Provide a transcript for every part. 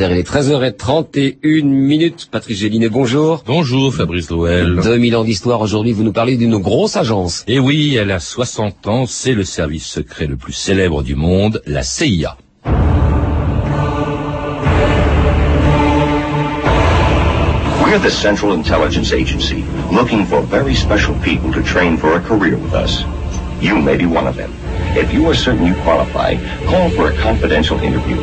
Il est 13h31 minutes. Patrick Gélinet, bonjour. Bonjour Fabrice Louel. 2000 ans d'histoire. Aujourd'hui, vous nous parlez d'une grosse agence. Et oui, elle a 60 ans. C'est le service secret le plus célèbre du monde, la CIA. We're the Central Intelligence Agency, looking for very special people to train for a career with us. You may be one of them. If you are certain you qualify, call for a confidential interview.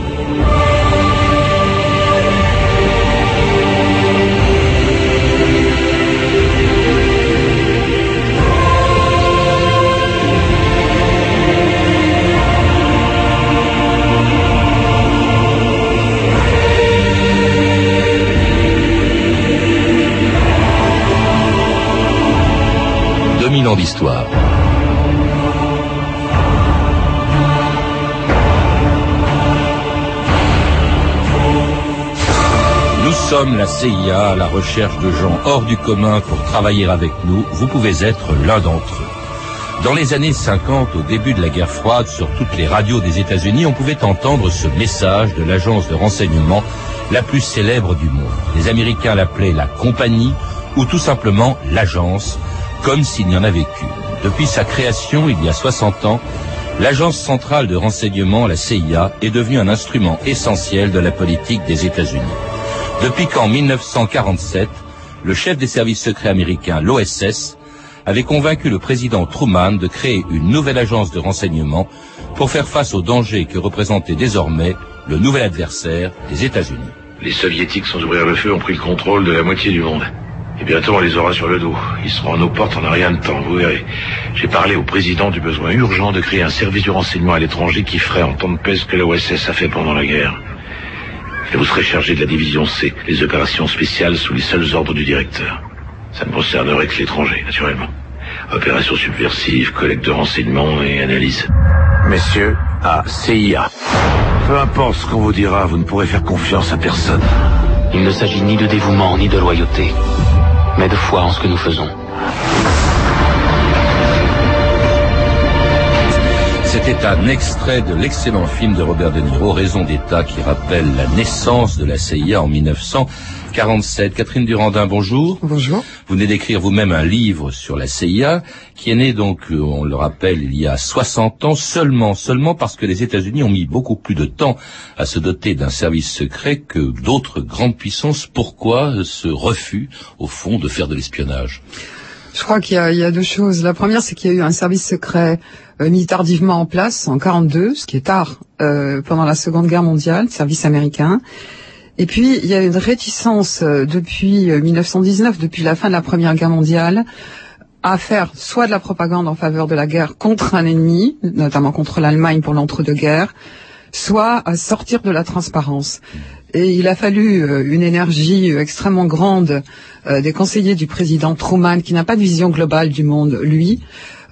2000 ans d'histoire. Nous sommes la CIA à la recherche de gens hors du commun pour travailler avec nous. Vous pouvez être l'un d'entre eux. Dans les années 50, au début de la guerre froide, sur toutes les radios des États-Unis, on pouvait entendre ce message de l'agence de renseignement la plus célèbre du monde. Les Américains l'appelaient la compagnie ou tout simplement l'agence, comme s'il n'y en avait qu'une. Depuis sa création il y a 60 ans, l'agence centrale de renseignement, la CIA, est devenue un instrument essentiel de la politique des États-Unis. Depuis qu'en 1947, le chef des services secrets américains, l'OSS, avait convaincu le président Truman de créer une nouvelle agence de renseignement pour faire face aux dangers que représentait désormais le nouvel adversaire des États-Unis. Les soviétiques sans ouvrir le feu ont pris le contrôle de la moitié du monde. Et bientôt on les aura sur le dos. Ils seront à nos portes en un rien de temps, vous verrez. J'ai parlé au président du besoin urgent de créer un service de renseignement à l'étranger qui ferait en temps de paix ce que l'OSS a fait pendant la guerre. Et vous serez chargé de la division C, les opérations spéciales sous les seuls ordres du directeur. Ça ne concernerait que l'étranger, naturellement. Opérations subversives, collecte de renseignements et analyse. Messieurs, à CIA. Peu importe ce qu'on vous dira, vous ne pourrez faire confiance à personne. Il ne s'agit ni de dévouement ni de loyauté, mais de foi en ce que nous faisons. C'était un extrait de l'excellent film de Robert De Niro, Raison d'État, qui rappelle la naissance de la CIA en 1947. Catherine Durandin, bonjour. Bonjour. Vous venez d'écrire vous-même un livre sur la CIA, qui est né donc, euh, on le rappelle, il y a 60 ans seulement, seulement parce que les États-Unis ont mis beaucoup plus de temps à se doter d'un service secret que d'autres grandes puissances. Pourquoi ce refus, au fond, de faire de l'espionnage? Je crois qu'il y, y a deux choses. La première, c'est qu'il y a eu un service secret euh, mis tardivement en place en 42, ce qui est tard euh, pendant la Seconde Guerre mondiale, service américain. Et puis, il y a une réticence euh, depuis euh, 1919, depuis la fin de la Première Guerre mondiale, à faire soit de la propagande en faveur de la guerre contre un ennemi, notamment contre l'Allemagne pour l'entre-deux-guerres, soit à sortir de la transparence. Et il a fallu euh, une énergie euh, extrêmement grande euh, des conseillers du président Truman, qui n'a pas de vision globale du monde, lui,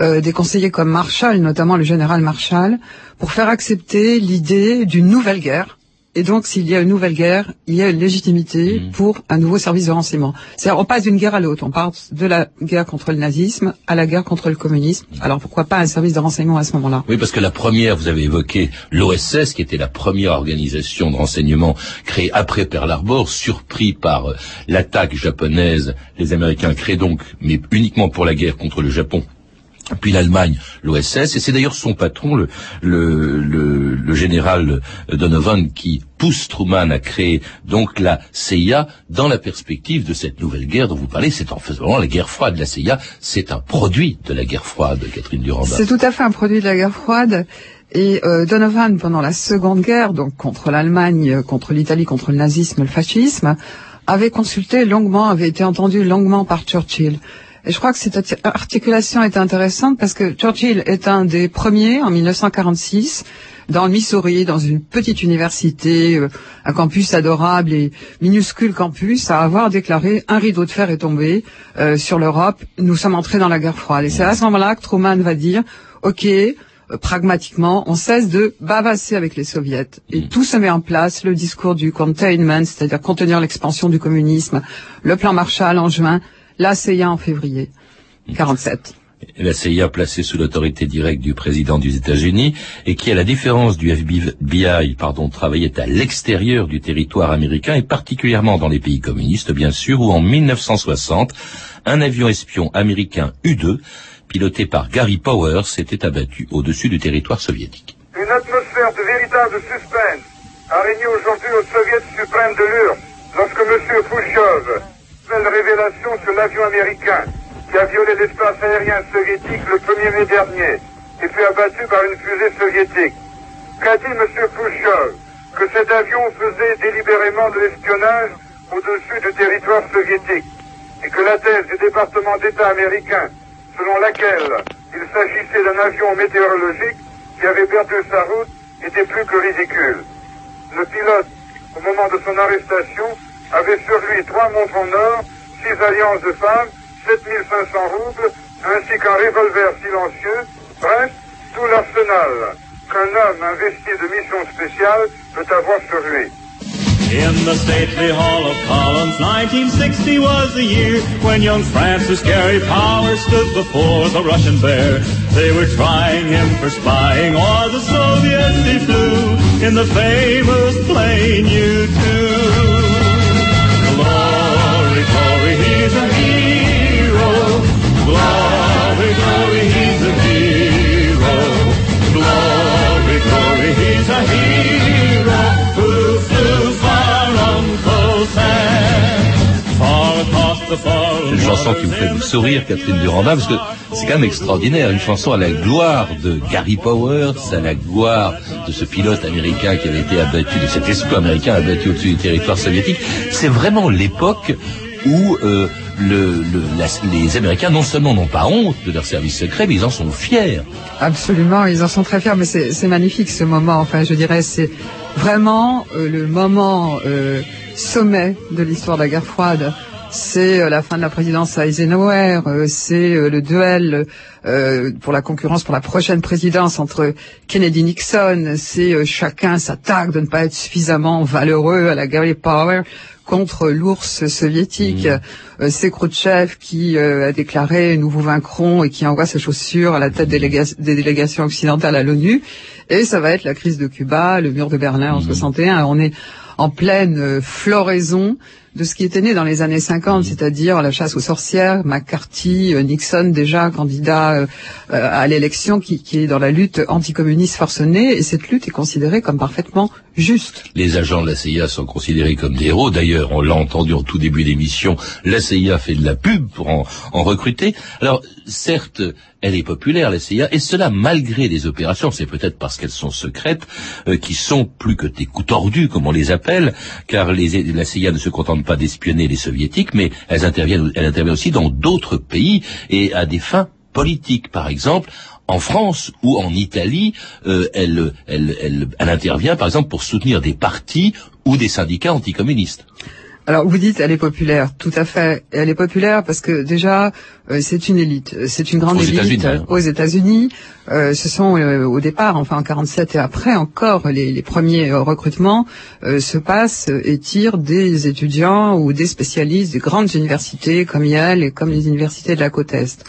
euh, des conseillers comme Marshall, notamment le général Marshall, pour faire accepter l'idée d'une nouvelle guerre. Et donc, s'il y a une nouvelle guerre, il y a une légitimité pour un nouveau service de renseignement. C'est-à-dire, on passe d'une guerre à l'autre. On passe de la guerre contre le nazisme à la guerre contre le communisme. Alors, pourquoi pas un service de renseignement à ce moment-là? Oui, parce que la première, vous avez évoqué l'OSS, qui était la première organisation de renseignement créée après Pearl Harbor, surpris par euh, l'attaque japonaise. Les Américains créent donc, mais uniquement pour la guerre contre le Japon. Puis l'Allemagne, l'OSS, et c'est d'ailleurs son patron, le, le, le, le général Donovan, qui pousse Truman à créer donc la CIA dans la perspective de cette nouvelle guerre dont vous parlez. C'est en faisant la guerre froide. La CIA, c'est un produit de la guerre froide, Catherine Durandin. C'est tout à fait un produit de la guerre froide. Et euh, Donovan, pendant la Seconde Guerre, donc contre l'Allemagne, euh, contre l'Italie, contre le nazisme, le fascisme, avait consulté longuement, avait été entendu longuement par Churchill. Et je crois que cette arti- articulation est intéressante parce que Churchill est un des premiers, en 1946, dans le Missouri, dans une petite université, euh, un campus adorable et minuscule campus, à avoir déclaré un rideau de fer est tombé euh, sur l'Europe, nous sommes entrés dans la guerre froide. Et c'est à ce moment-là que Truman va dire, OK, euh, pragmatiquement, on cesse de bavasser avec les soviets. Et tout se met en place, le discours du containment, c'est-à-dire contenir l'expansion du communisme, le plan Marshall en juin, la CIA en février 47. la CIA placée sous l'autorité directe du président des États-Unis et qui, à la différence du FBI, pardon, travaillait à l'extérieur du territoire américain et particulièrement dans les pays communistes, bien sûr, où en 1960, un avion espion américain U-2, piloté par Gary Powers, s'était abattu au-dessus du territoire soviétique. Une atmosphère de véritable suspense a régné aujourd'hui au Soviet suprême de l'URSS lorsque M. Khrushchev révélation sur l'avion américain qui a violé l'espace aérien soviétique le 1er mai dernier et fut abattu par une fusée soviétique. Qu'a dit M. Khrushchev Que cet avion faisait délibérément de l'espionnage au-dessus du territoire soviétique et que la thèse du département d'État américain, selon laquelle il s'agissait d'un avion météorologique qui avait perdu sa route, était plus que ridicule? Le pilote, au moment de son arrestation, avait sur lui trois montres en or, six alliances de femmes 7500 roubles, ainsi qu'un revolver silencieux, bref, tout l'arsenal qu'un homme investi de mission spéciale peut avoir sur lui. In the stately hall of columns, 1960 was the year when young Francis Gary Powers stood before the Russian bear. They were trying him for spying, or the Soviets he flew in the famous plane U-2. Une chanson qui me fait sourire, Catherine Duranda, parce que c'est quand même extraordinaire. Une chanson à la gloire de Gary Powers, à la gloire de ce pilote américain qui avait été abattu, de cet espoir américain abattu au-dessus du territoire soviétique. C'est vraiment l'époque où euh, les Américains non seulement n'ont pas honte de leur service secret, mais ils en sont fiers. Absolument, ils en sont très fiers, mais c'est magnifique ce moment. Enfin, je dirais, c'est vraiment euh, le moment euh, sommet de l'histoire de la guerre froide. C'est euh, la fin de la présidence Eisenhower, euh, c'est euh, le duel pour la concurrence pour la prochaine présidence entre Kennedy et Nixon, c'est chacun s'attaque de ne pas être suffisamment valeureux à la Gary Power contre l'ours soviétique. Mmh. c'est Khrouchtchev qui a déclaré nous vous vaincrons et qui envoie ses chaussures à la tête des, des délégations occidentales à l'ONU. Et ça va être la crise de Cuba, le mur de Berlin en mmh. 61. On est en pleine floraison de ce qui était né dans les années 50, c'est-à-dire la chasse aux sorcières, McCarthy, Nixon déjà candidat euh, à l'élection qui, qui, est dans la lutte anticommuniste forcenée, et cette lutte est considérée comme parfaitement juste. Les agents de la CIA sont considérés comme des héros. D'ailleurs, on l'a entendu en tout début d'émission, la CIA fait de la pub pour en, en recruter. Alors, certes, elle est populaire, la CIA, et cela malgré les opérations, c'est peut-être parce qu'elles sont secrètes, euh, qui sont plus que des coups tordus, comme on les appelle, car les, la CIA ne se contente pas d'espionner les soviétiques, mais elle intervient aussi dans d'autres pays et à des fins politiques. Par exemple, en France ou en Italie, euh, elle, elle, elle, elle intervient par exemple pour soutenir des partis ou des syndicats anticommunistes. Alors vous dites elle est populaire, tout à fait. Elle est populaire parce que déjà euh, c'est une élite, c'est une grande aux élite États aux États-Unis. Euh, ce sont euh, au départ, enfin en 47 et après encore, les, les premiers euh, recrutements euh, se passent et tirent des étudiants ou des spécialistes des grandes universités comme Yale et comme les universités de la côte est.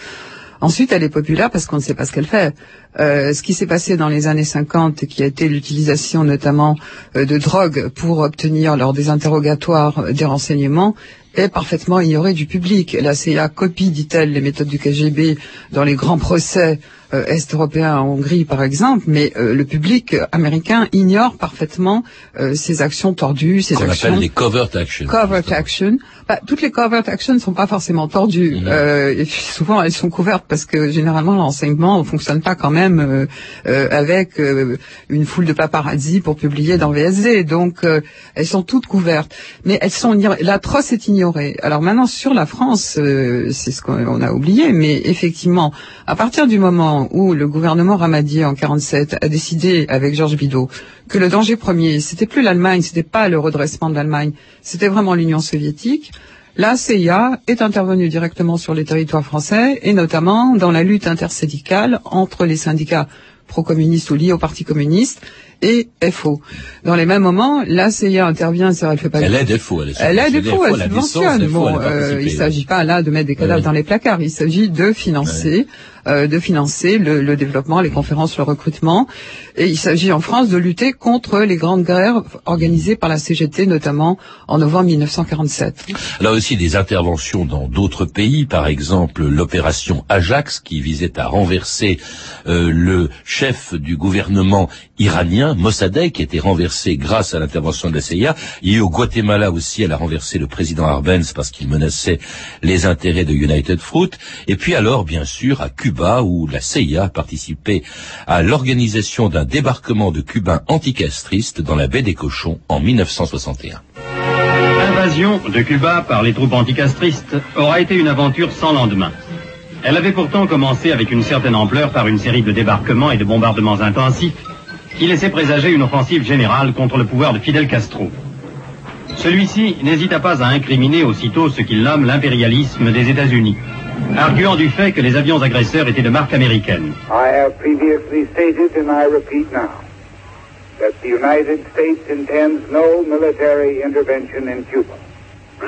Ensuite, elle est populaire parce qu'on ne sait pas ce qu'elle fait. Euh, ce qui s'est passé dans les années 50, qui a été l'utilisation notamment euh, de drogue pour obtenir lors des interrogatoires euh, des renseignements, est parfaitement ignoré du public. La CIA copie, dit-elle, les méthodes du KGB dans les grands procès euh, est-européens en Hongrie, par exemple, mais euh, le public américain ignore parfaitement euh, ces actions tordues, ces Qu'on actions... appelle les covert actions. Covert action. Bah, toutes les covert actions ne sont pas forcément tordues. Mhm. Euh, et souvent, elles sont couvertes parce que généralement, l'enseignement ne fonctionne pas quand même euh, euh, avec euh, une foule de paparazzi pour publier dans VSD. Donc, euh, elles sont toutes couvertes. Mais elles sont. L'atroce est ignorée. Alors maintenant, sur la France, euh, c'est ce qu'on a oublié, mais effectivement, à partir du moment où le gouvernement Ramadier en 47 a décidé avec Georges Bidault que le danger premier, c'était plus l'Allemagne, c'était pas le redressement de l'Allemagne, c'était vraiment l'Union soviétique. La CIA est intervenue directement sur les territoires français et notamment dans la lutte intersyndicale entre les syndicats pro-communistes ou liés au Parti communiste et FO. Dans les mêmes moments, la CIA intervient, vrai, elle fait pas Elle aide FO, elle est elle aide FO, elle subventionne. Bon, euh, il s'agit pas là de mettre des cadavres dans les placards, il s'agit de financer euh, de financer le, le, développement, les conférences, le recrutement. Et il s'agit en France de lutter contre les grandes guerres organisées par la CGT, notamment en novembre 1947. Là aussi, des interventions dans d'autres pays, par exemple l'opération Ajax, qui visait à renverser euh, le chef du gouvernement iranien, Mossadegh, qui était renversé grâce à l'intervention de la CIA. Il y a eu au Guatemala aussi, elle a renversé le président Arbenz parce qu'il menaçait les intérêts de United Fruit. Et puis alors, bien sûr, à Cuba, où la CIA a participé à l'organisation d'un débarquement de Cubains anticastristes dans la baie des Cochons en 1961. L'invasion de Cuba par les troupes anticastristes aura été une aventure sans lendemain. Elle avait pourtant commencé avec une certaine ampleur par une série de débarquements et de bombardements intensifs qui laissait présager une offensive générale contre le pouvoir de Fidel Castro. Celui-ci n'hésita pas à incriminer aussitôt ce qu'il nomme l'impérialisme des États-Unis, arguant du fait que les avions agresseurs étaient de marque américaine. I have previously stated and I repeat now that the United States intends no military intervention in Cuba.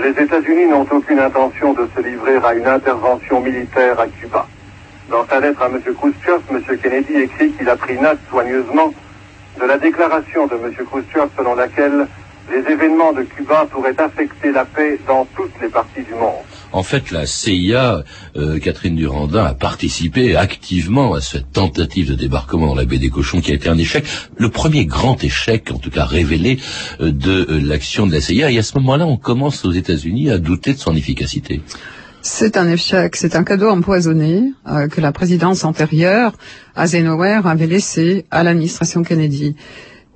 Les États-Unis n'ont aucune intention de se livrer à une intervention militaire à Cuba. Dans sa lettre à M. Khrushchev, M. Kennedy écrit qu'il a pris note soigneusement de la déclaration de M. Khrushchev selon laquelle les événements de Cuba pourraient affecter la paix dans toutes les parties du monde. En fait, la CIA, euh, Catherine Durandin, a participé activement à cette tentative de débarquement dans la baie des Cochons qui a été un échec, le premier grand échec, en tout cas révélé, euh, de euh, l'action de la CIA. Et à ce moment-là, on commence aux États-Unis à douter de son efficacité. C'est un échec, c'est un cadeau empoisonné que la présidence antérieure, Eisenhower, avait laissé à l'administration Kennedy.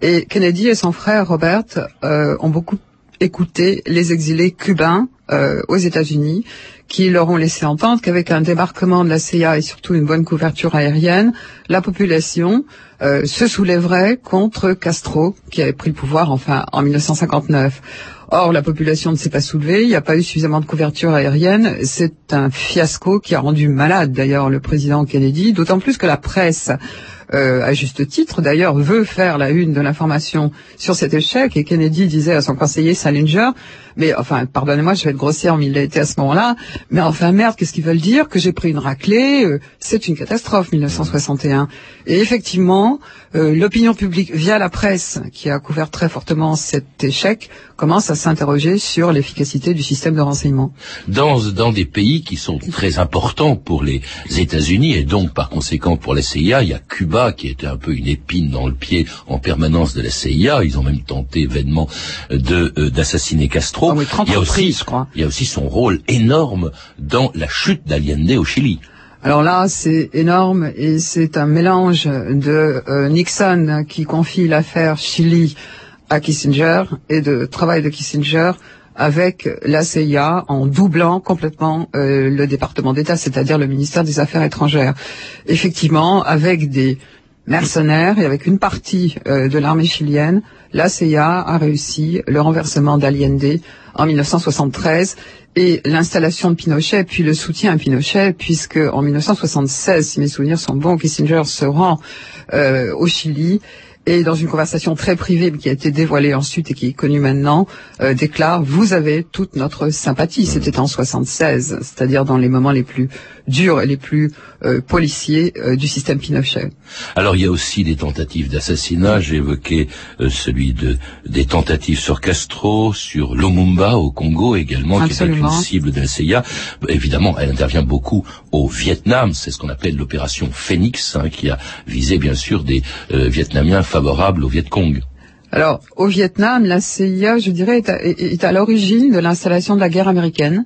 Et Kennedy et son frère Robert ont beaucoup écouté les exilés cubains euh, aux États-Unis, qui leur ont laissé entendre qu'avec un débarquement de la CIA et surtout une bonne couverture aérienne, la population euh, se soulèverait contre Castro, qui avait pris le pouvoir enfin en 1959. Or, la population ne s'est pas soulevée, il n'y a pas eu suffisamment de couverture aérienne. C'est un fiasco qui a rendu malade d'ailleurs le président Kennedy, d'autant plus que la presse, euh, à juste titre d'ailleurs, veut faire la une de l'information sur cet échec. Et Kennedy disait à son conseiller Salinger, mais enfin, pardonnez-moi, je vais être grossière, mais il l'a à ce moment-là, mais enfin merde, qu'est-ce qu'ils veulent dire? Que j'ai pris une raclée euh, C'est une catastrophe, 1961. Et effectivement, euh, l'opinion publique, via la presse, qui a couvert très fortement cet échec, commence à s'interroger sur l'efficacité du système de renseignement. Dans des pays qui sont très importants pour les États-Unis et donc par conséquent pour la CIA, il y a Cuba qui était un peu une épine dans le pied en permanence de la CIA. Ils ont même tenté vainement de euh, d'assassiner Castro. Ah oui, 30 il y a reprises, aussi je crois. il y a aussi son rôle énorme dans la chute d'Allende au Chili. Alors là, c'est énorme et c'est un mélange de euh, Nixon qui confie l'affaire Chili à Kissinger et de travail de Kissinger avec la CIA en doublant complètement euh, le département d'État, c'est-à-dire le ministère des Affaires étrangères. Effectivement, avec des mercenaires et avec une partie euh, de l'armée chilienne, la CIA a réussi le renversement d'Allende en 1973 et l'installation de Pinochet, puis le soutien à Pinochet, puisque en 1976, si mes souvenirs sont bons, Kissinger se rend euh, au Chili et dans une conversation très privée mais qui a été dévoilée ensuite et qui est connue maintenant, euh, déclare vous avez toute notre sympathie. C'était en 76, c'est-à-dire dans les moments les plus durs et les plus euh, policiers euh, du système Pinochet. Alors il y a aussi des tentatives d'assassinat. J'ai évoqué euh, celui de des tentatives sur Castro, sur Lumumba au Congo également, qui est une cible de la CIA. Évidemment, elle intervient beaucoup au Vietnam. C'est ce qu'on appelle l'opération Phoenix, hein, qui a visé bien sûr des euh, Vietnamiens favorables au Viet Cong. Alors, au Vietnam, la CIA, je dirais, est à, est- est à l'origine de l'installation de la guerre américaine,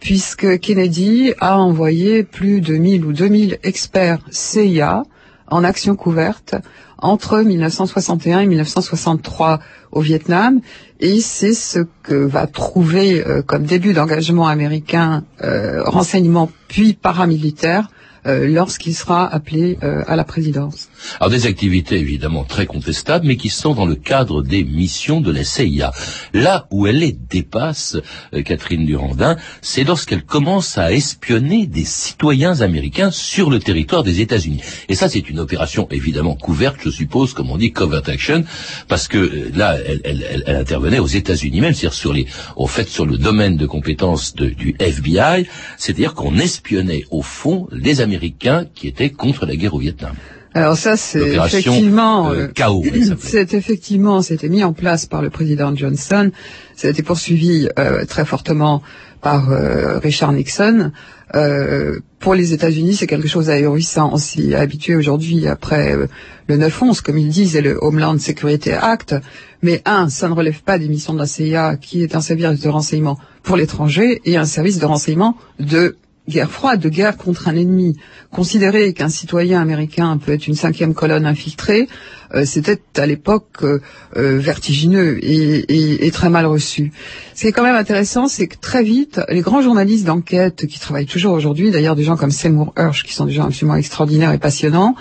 puisque Kennedy a envoyé plus de 1000 ou 2000 experts CIA en action couverte entre 1961 et 1963 au Vietnam, et c'est ce que va trouver euh, comme début d'engagement américain, euh, renseignement puis paramilitaire, euh, lorsqu'il sera appelé euh, à la présidence. Alors des activités évidemment très contestables, mais qui sont dans le cadre des missions de la CIA. Là où elle les dépasse, euh, Catherine Durandin, c'est lorsqu'elle commence à espionner des citoyens américains sur le territoire des États-Unis. Et ça, c'est une opération évidemment couverte, je suppose, comme on dit covert action, parce que euh, là, elle, elle- elle- intervenait aux États-Unis même, c'est-à-dire sur les, au fait, sur le domaine de compétences du FBI, c'est-à-dire qu'on espionnait au fond les Américains américains qui étaient contre la guerre au Vietnam. Alors ça, c'est effectivement, euh, chaos. c'est effectivement, c'était mis en place par le président Johnson. Ça a été poursuivi euh, très fortement par euh, Richard Nixon. Euh, pour les États-Unis, c'est quelque chose d'ahurissant. On s'y est habitué aujourd'hui après euh, le 9-11, comme ils disent, et le Homeland Security Act. Mais un, ça ne relève pas des missions de la CIA, qui est un service de renseignement pour l'étranger et un service de renseignement de guerre froide, de guerre contre un ennemi. Considérer qu'un citoyen américain peut être une cinquième colonne infiltrée, euh, c'était à l'époque euh, euh, vertigineux et, et, très mal reçu. Ce qui est quand même intéressant, c'est que très vite, les grands journalistes d'enquête qui travaillent toujours aujourd'hui, d'ailleurs des gens comme Seymour Hersh, qui sont des gens absolument extraordinaires et passionnants,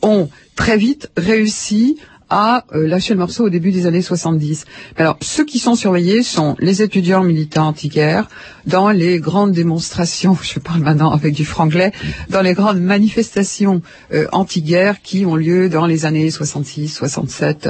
ont très vite réussi a euh, lâché le morceau au début des années 70. Alors, ceux qui sont surveillés sont les étudiants militants anti-guerre dans les grandes démonstrations, je parle maintenant avec du franglais, dans les grandes manifestations euh, anti-guerre qui ont lieu dans les années 66, 67,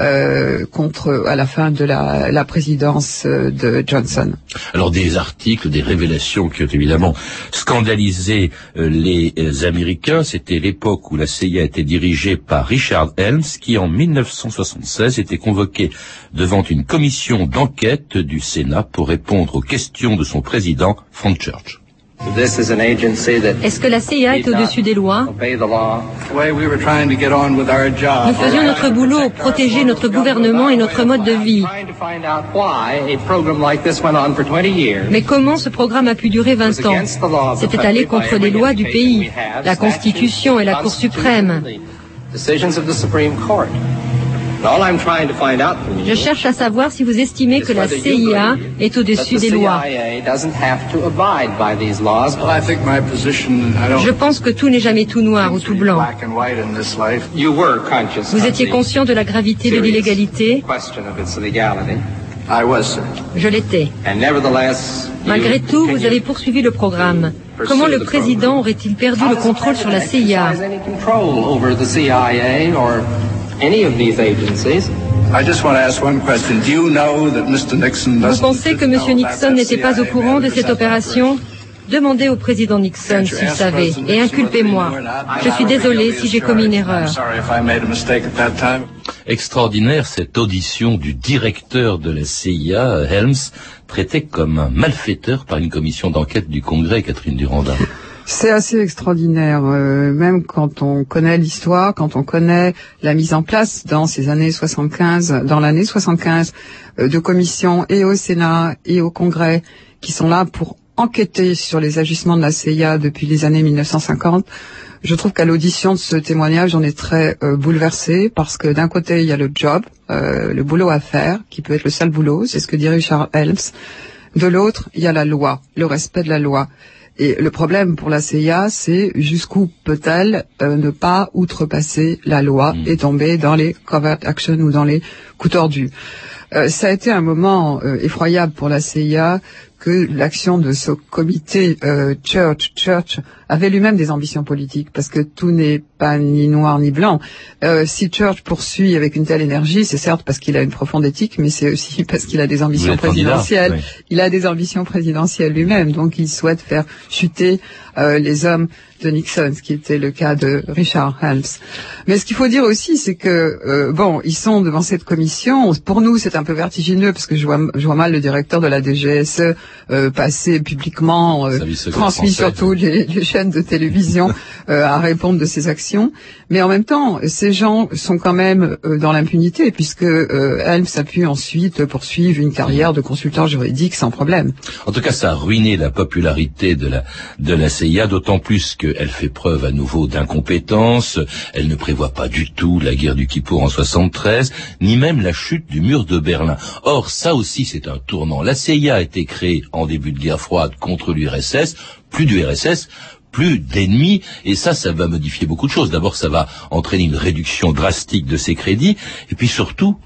euh, contre à la fin de la, la présidence euh, de Johnson. Alors, des articles, des révélations qui ont évidemment scandalisé les Américains. C'était l'époque où la CIA était dirigée par Richard Helms, qui en 1976 était convoqué devant une commission d'enquête du Sénat pour répondre aux questions de son président, Frank Church. Est-ce que la CIA est au-dessus des lois? Nous faisions notre boulot, protéger notre gouvernement et notre mode de vie. Mais comment ce programme a pu durer 20 ans? C'était aller contre les lois du pays, la Constitution et la Cour suprême. Je cherche à savoir si vous estimez que la CIA est au-dessus des lois. Je pense que tout n'est jamais tout noir ou tout blanc. Vous étiez conscient de la gravité de l'illégalité Je l'étais. Malgré tout, vous avez poursuivi le programme. Comment le président aurait-il perdu le contrôle sur la CIA vous pensez que M. Nixon n'était pas au courant de cette opération? Demandez au président Nixon s'il savait et inculpez-moi. Je suis désolé si j'ai commis une erreur. Extraordinaire cette audition du directeur de la CIA, Helms, traité comme un malfaiteur par une commission d'enquête du Congrès, Catherine Duranda. C'est assez extraordinaire, euh, même quand on connaît l'histoire, quand on connaît la mise en place dans ces années 75, dans l'année 75, euh, de commissions et au Sénat et au Congrès qui sont là pour enquêter sur les agissements de la CIA depuis les années 1950. Je trouve qu'à l'audition de ce témoignage, on est très euh, bouleversé parce que d'un côté, il y a le job, le boulot à faire, qui peut être le sale boulot, c'est ce que dit Richard Helms. De l'autre, il y a la loi, le respect de la loi. Et le problème pour la CIA, c'est jusqu'où peut-elle euh, ne pas outrepasser la loi mm. et tomber dans les covert action ou dans les coups tordus. Euh, ça a été un moment euh, effroyable pour la CIA que l'action de ce comité Church Church avait lui-même des ambitions politiques parce que tout n'est pas ni noir ni blanc. si Church poursuit avec une telle énergie, c'est certes parce qu'il a une profonde éthique, mais c'est aussi parce qu'il a des ambitions présidentielles. Il a des ambitions présidentielles lui-même, donc il souhaite faire chuter les hommes de Nixon, ce qui était le cas de Richard Helms. Mais ce qu'il faut dire aussi, c'est que euh, bon, ils sont devant cette commission. Pour nous, c'est un peu vertigineux parce que je vois, je vois mal le directeur de la DGSE euh, passer publiquement, euh, transmis sur toutes les, chaînes de télévision, euh, à répondre de ses actions. Mais en même temps, ces gens sont quand même euh, dans l'impunité puisque Helms a pu ensuite poursuivre une carrière de consultant juridique sans problème. En tout cas, ça a ruiné la popularité de la de la CIA, d'autant plus que elle fait preuve à nouveau d'incompétence, elle ne prévoit pas du tout la guerre du Kippour en 73, ni même la chute du mur de Berlin. Or, ça aussi c'est un tournant. La CIA a été créée en début de guerre froide contre l'URSS, plus d'URSS, plus d'ennemis, et ça, ça va modifier beaucoup de choses. D'abord, ça va entraîner une réduction drastique de ses crédits, et puis surtout,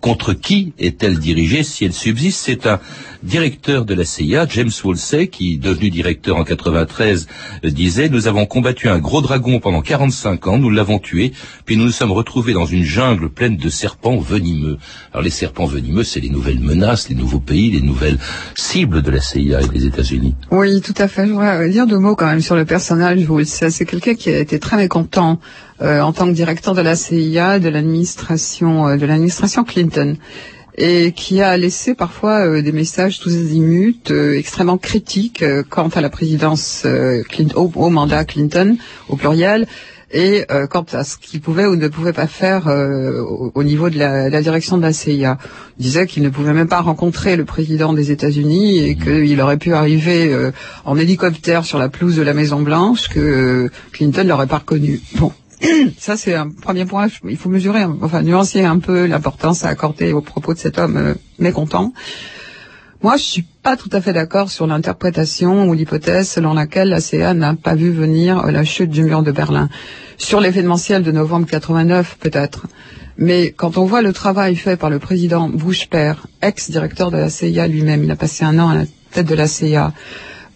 contre qui est-elle dirigée si elle subsiste? C'est un directeur de la CIA, James Woolsey, qui, devenu directeur en 93, euh, disait Nous avons combattu un gros dragon pendant 45 ans, nous l'avons tué, puis nous nous sommes retrouvés dans une jungle pleine de serpents venimeux. Alors les serpents venimeux, c'est les nouvelles menaces, les nouveaux pays, les nouvelles cibles de la CIA et des États-Unis. Oui, tout à fait. Je voudrais dire deux mots quand même sur le personnage. C'est quelqu'un qui a été très mécontent euh, en tant que directeur de la CIA de l'administration euh, de l'administration Clinton et qui a laissé parfois euh, des messages tous azimuts extrêmement critiques quant à la présidence Clinton, au, mandat Clinton au pluriel et quant à ce qu'il pouvait ou ne pouvait pas faire au, niveau de la, la, direction de la CIA. Il disait qu'il ne pouvait même pas rencontrer le président des États-Unis et mmh. qu'il aurait pu arriver en hélicoptère sur la pelouse de la Maison Blanche que Clinton l'aurait pas reconnu. Bon, ça, c'est un premier point. Il faut mesurer, enfin, nuancer un peu l'importance à accorder aux propos de cet homme euh, mécontent. Moi, je suis pas tout à fait d'accord sur l'interprétation ou l'hypothèse selon laquelle la CA n'a pas vu venir la chute du mur de Berlin. Sur l'événementiel de novembre 89, peut-être. Mais quand on voit le travail fait par le président Bush père, ex-directeur de la CIA lui-même, il a passé un an à la tête de la CIA,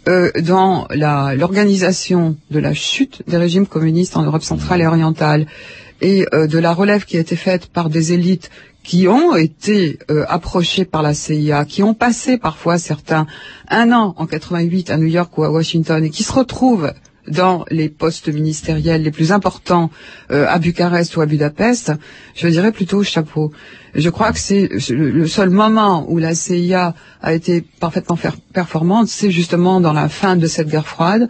euh, dans l'organisation de la chute des régimes communistes en Europe centrale et orientale et euh, de la relève qui a été faite par des élites qui ont été euh, approchées par la CIA, qui ont passé parfois certains un an en 88 à New York ou à Washington et qui se retrouvent dans les postes ministériels les plus importants euh, à Bucarest ou à Budapest, je dirais plutôt chapeau. Je crois que c'est le seul moment où la CIA a été parfaitement performante, c'est justement dans la fin de cette guerre froide.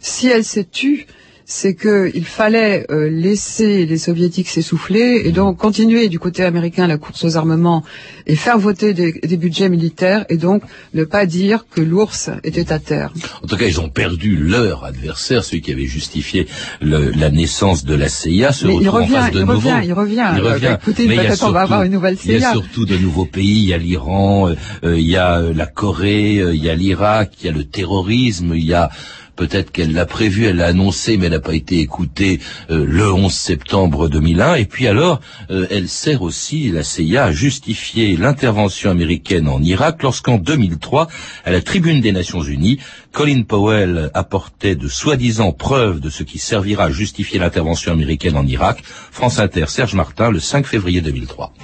Si elle s'est tue, c'est qu'il fallait euh, laisser les soviétiques s'essouffler et donc continuer du côté américain la course aux armements et faire voter des, budgets militaires et donc ne pas dire que l'ours était à terre. En tout cas, ils ont perdu leur adversaire, celui qui avait justifié la naissance de la CIA, se il revient, en face de il nouveau. Revient, il revient, il revient. écoutez, peut-être on va avoir une nouvelle CIA. Il y a surtout de nouveaux pays, il y a l'Iran, euh, euh, il y a la Corée, il y a l'Irak, il y a le terrorisme, il y a Peut-être qu'elle l'a prévu, elle l'a annoncé, mais elle n'a pas été écoutée euh, le 11 septembre 2001. Et puis alors, euh, elle sert aussi, la CIA, à justifier l'intervention américaine en Irak lorsqu'en 2003, à la tribune des Nations Unies, Colin Powell apportait de soi-disant preuves de ce qui servira à justifier l'intervention américaine en Irak. France Inter, Serge Martin, le 5 février 2003.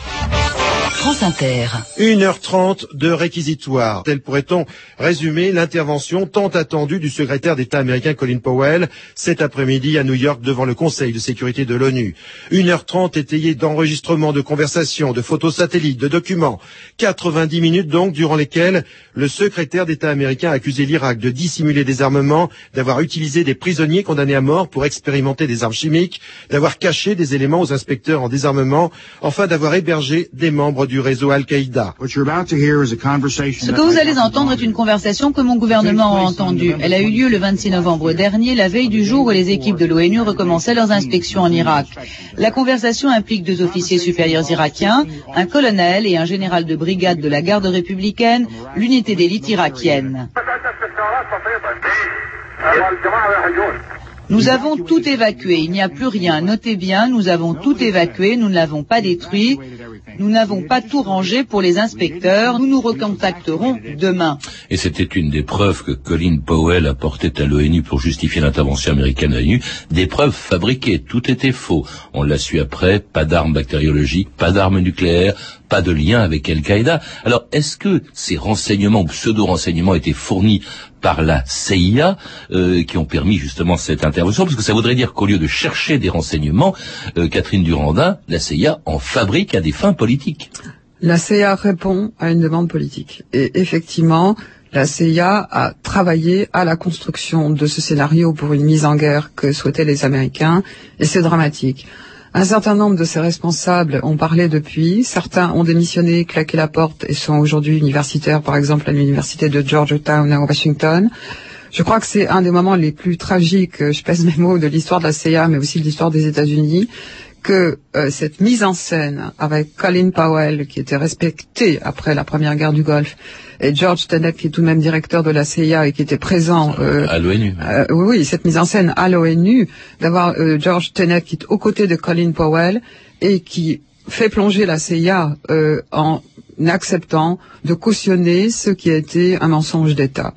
France Inter. 1h30 de réquisitoire. Tel pourrait-on résumer l'intervention tant attendue du secrétaire d'État américain Colin Powell cet après-midi à New York devant le Conseil de sécurité de l'ONU? 1h30 étayée d'enregistrements, de conversations, de photos satellites, de documents. 90 minutes donc durant lesquelles le secrétaire d'État américain a accusé l'Irak de dissimuler des armements, d'avoir utilisé des prisonniers condamnés à mort pour expérimenter des armes chimiques, d'avoir caché des éléments aux inspecteurs en désarmement, enfin d'avoir hébergé des membres du réseau Al-Qaïda. Ce que vous allez entendre est une conversation que mon gouvernement a entendue. Elle a eu lieu le 26 novembre dernier, la veille du jour où les équipes de l'ONU recommençaient leurs inspections en Irak. La conversation implique deux officiers supérieurs irakiens, un colonel et un général de brigade de la garde républicaine, l'unité d'élite irakienne. Nous avons tout évacué, il n'y a plus rien. Notez bien, nous avons tout évacué, nous ne l'avons pas détruit. Nous n'avons pas tout rangé pour les inspecteurs. Nous nous recontacterons demain. Et c'était une des preuves que Colin Powell apportait à l'ONU pour justifier l'intervention américaine à l'ONU. Des preuves fabriquées. Tout était faux. On l'a su après. Pas d'armes bactériologiques, pas d'armes nucléaires, pas de lien avec Al-Qaïda. Alors, est-ce que ces renseignements ou pseudo-renseignements étaient fournis par la CIA euh, qui ont permis justement cette intervention? Parce que ça voudrait dire qu'au lieu de chercher des renseignements, euh, Catherine Durandin, la CIA en fabrique à des fins La CIA répond à une demande politique. Et effectivement, la CIA a travaillé à la construction de ce scénario pour une mise en guerre que souhaitaient les Américains, et c'est dramatique. Un certain nombre de ces responsables ont parlé depuis. Certains ont démissionné, claqué la porte et sont aujourd'hui universitaires, par exemple à l'université de Georgetown à Washington. Je crois que c'est un des moments les plus tragiques, je pèse mes mots, de l'histoire de la CIA, mais aussi de l'histoire des États-Unis que euh, cette mise en scène avec Colin Powell, qui était respecté après la première guerre du Golfe, et George Tenet, qui est tout de même directeur de la CIA et qui était présent euh, à l'ONU. Euh, oui, oui, cette mise en scène à l'ONU, d'avoir George Tenet qui est aux côtés de Colin Powell et qui fait plonger la CIA euh, en acceptant de cautionner ce qui a été un mensonge d'État.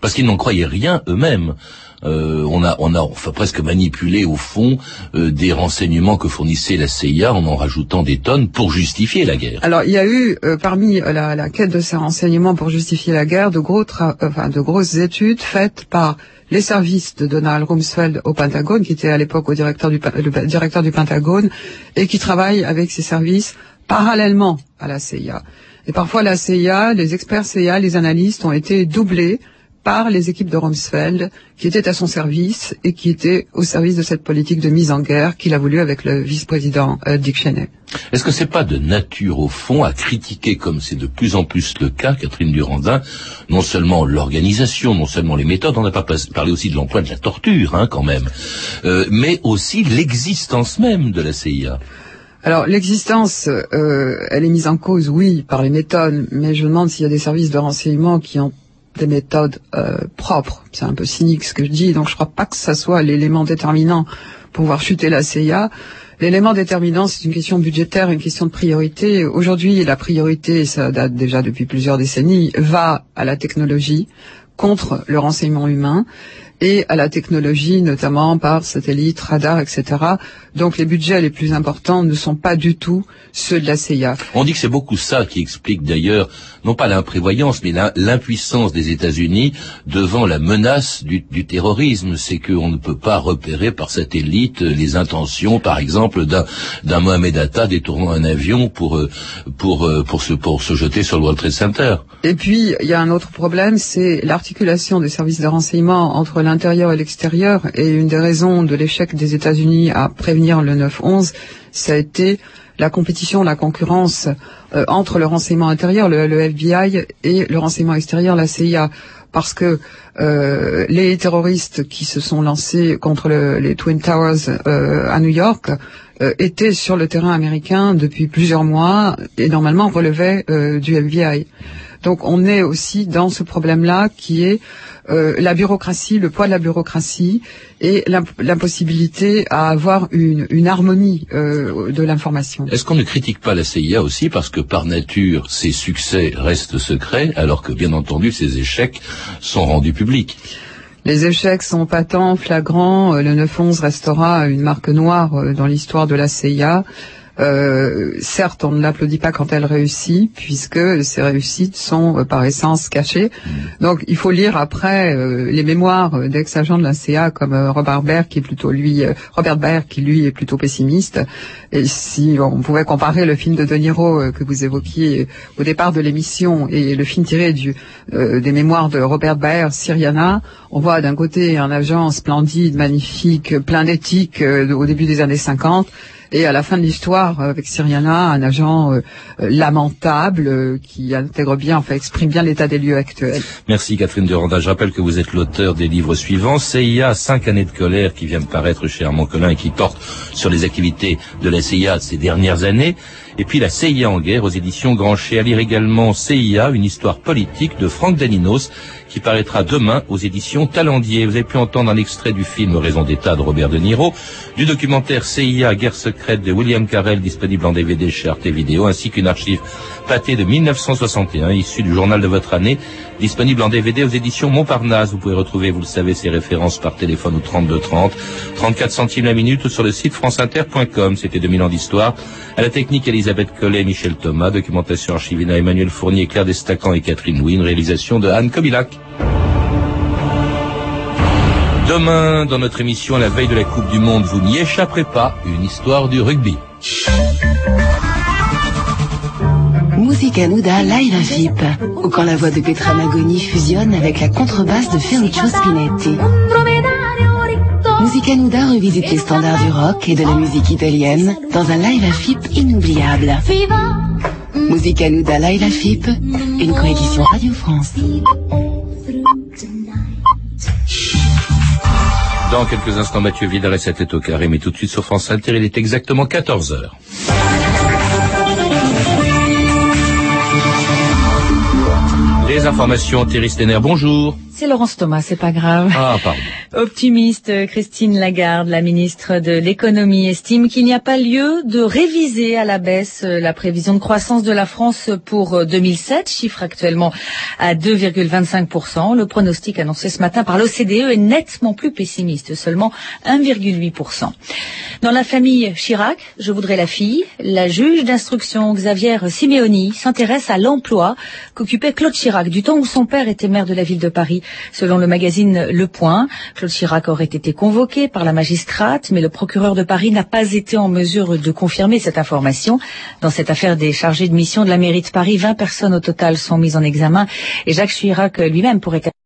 Parce qu'ils n'en croyaient rien eux-mêmes. Euh, on a, on a enfin, presque manipulé au fond euh, des renseignements que fournissait la CIA en en rajoutant des tonnes pour justifier la guerre. Alors il y a eu euh, parmi la, la, quête de ces renseignements pour justifier la guerre de, gros enfin, de grosses études faites par les services de Donald Rumsfeld au Pentagone, qui était à l'époque au directeur du, le directeur du Pentagone, et qui travaille avec ces services parallèlement à la CIA. Et parfois la CIA, les experts CIA, les analystes ont été doublés par les équipes de Rumsfeld qui étaient à son service et qui étaient au service de cette politique de mise en guerre qu'il a voulu avec le vice-président euh, Dick Cheney. Est-ce que c'est pas de nature au fond à critiquer comme c'est de plus en plus le cas, Catherine Durandin, non seulement l'organisation, non seulement les méthodes, on n'a pas parlé aussi de l'emploi de la torture hein, quand même, euh, mais aussi l'existence même de la CIA. Alors l'existence, euh, elle est mise en cause, oui, par les méthodes, mais je me demande s'il y a des services de renseignement qui ont des méthodes euh, propres. C'est un peu cynique ce que je dis, donc je crois pas que ça soit l'élément déterminant pour voir chuter la CIA. L'élément déterminant, c'est une question budgétaire, une question de priorité. Aujourd'hui, la priorité, ça date déjà depuis plusieurs décennies, va à la technologie contre le renseignement humain et à la technologie, notamment par satellite, radar, etc. Donc les budgets les plus importants ne sont pas du tout ceux de la CIA. On dit que c'est beaucoup ça qui explique d'ailleurs, non pas l'imprévoyance, mais l'impuissance des États-Unis devant la menace du, terrorisme. C'est qu'on ne peut pas repérer par satellite les intentions, par exemple, d'un Mohamed Atta détournant un avion pour, euh, pour, euh, pour, se, pour se jeter sur le World Trade Center. Et puis, il y a un autre problème, c'est l'articulation des services de renseignement entre l'intérieur et l'extérieur. Et une des raisons de l'échec des États-Unis à prévenir le 9-11, ça a été la compétition, la concurrence euh, entre le renseignement intérieur, le, FBI, et le renseignement extérieur, la CIA. Parce que euh, les terroristes qui se sont lancés contre les Twin Towers euh, à New York étaient sur le terrain américain depuis plusieurs mois et normalement relevaient du FBI. Donc on est aussi dans ce problème-là qui est euh, la bureaucratie, le poids de la bureaucratie et l'impossibilité à avoir une, une harmonie euh, de l'information. Est-ce qu'on ne critique pas la CIA aussi parce que par nature ses succès restent secrets alors que bien entendu ses échecs sont rendus publics? Les échecs sont patents, flagrants. Euh, le 9-11 restera une marque noire dans l'histoire de la CIA. Euh, certes, on ne l'applaudit pas quand elle réussit, puisque ses réussites sont euh, par essence cachées. Donc, il faut lire après euh, les mémoires d'ex-agents de la CA comme Robert Baer, qui est plutôt lui, Robert Baer, qui lui est plutôt pessimiste. Et si on pouvait comparer le film de De Niro que vous évoquiez au départ de l'émission et le film tiré du, des mémoires de Robert Baer, Syriana, on voit d'un côté un agent splendide, magnifique, plein d'éthique au début des années 50 et à la fin de l'histoire, avec Syriana, un agent euh, lamentable euh, qui intègre bien, enfin exprime bien l'état des lieux actuels. Merci Catherine Duranda. Je rappelle que vous êtes l'auteur des livres suivants. CIA, cinq années de colère, qui vient de paraître chez Armand Collin et qui porte sur les activités de la CIA ces dernières années. Et puis la CIA en guerre aux éditions Grancher. À lire également CIA, une histoire politique de Franck Daninos qui paraîtra demain aux éditions Talendier. Vous avez pu entendre un extrait du film Raison d'État de Robert De Niro, du documentaire CIA Guerre secrète de William Carell disponible en DVD chez Arte Vidéo, ainsi qu'une archive pâtée de 1961 issue du journal de votre année, disponible en DVD aux éditions Montparnasse. Vous pouvez retrouver, vous le savez, ces références par téléphone au 32 30, 34 centimes la minute ou sur le site franceinter.com. C'était 2000 ans d'histoire. À la technique, Elisabeth Collet, Michel Thomas, documentation archivina Emmanuel Fournier, Claire Destacan et Catherine une réalisation de Anne Kobilac. Demain, dans notre émission la veille de la Coupe du Monde, vous n'y échapperez pas, une histoire du rugby. Musica Nuda live à FIP, ou quand la voix de Petra Magoni fusionne avec la contrebasse de Ferruccio Spinetti. Musica Nuda revisite les standards du rock et de la musique italienne dans un live à FIP inoubliable. Musica Nuda live à FIP, une coédition Radio France. Dans quelques instants, Mathieu Vidal et sa tête au carré, mais tout de suite sur France Inter, il est exactement 14 heures. Les informations, Thierry Stenner, bonjour. C'est Laurence Thomas, c'est pas grave. Ah, pardon. Optimiste, Christine Lagarde, la ministre de l'économie, estime qu'il n'y a pas lieu de réviser à la baisse la prévision de croissance de la France pour 2007, chiffre actuellement à 2,25%. Le pronostic annoncé ce matin par l'OCDE est nettement plus pessimiste, seulement 1,8%. Dans la famille Chirac, je voudrais la fille, la juge d'instruction Xavier Simeoni s'intéresse à l'emploi qu'occupait Claude Chirac du temps où son père était maire de la ville de Paris. Selon le magazine Le Point, Claude Chirac aurait été convoqué par la magistrate, mais le procureur de Paris n'a pas été en mesure de confirmer cette information. Dans cette affaire des chargés de mission de la mairie de Paris, 20 personnes au total sont mises en examen et Jacques Chirac lui-même pourrait être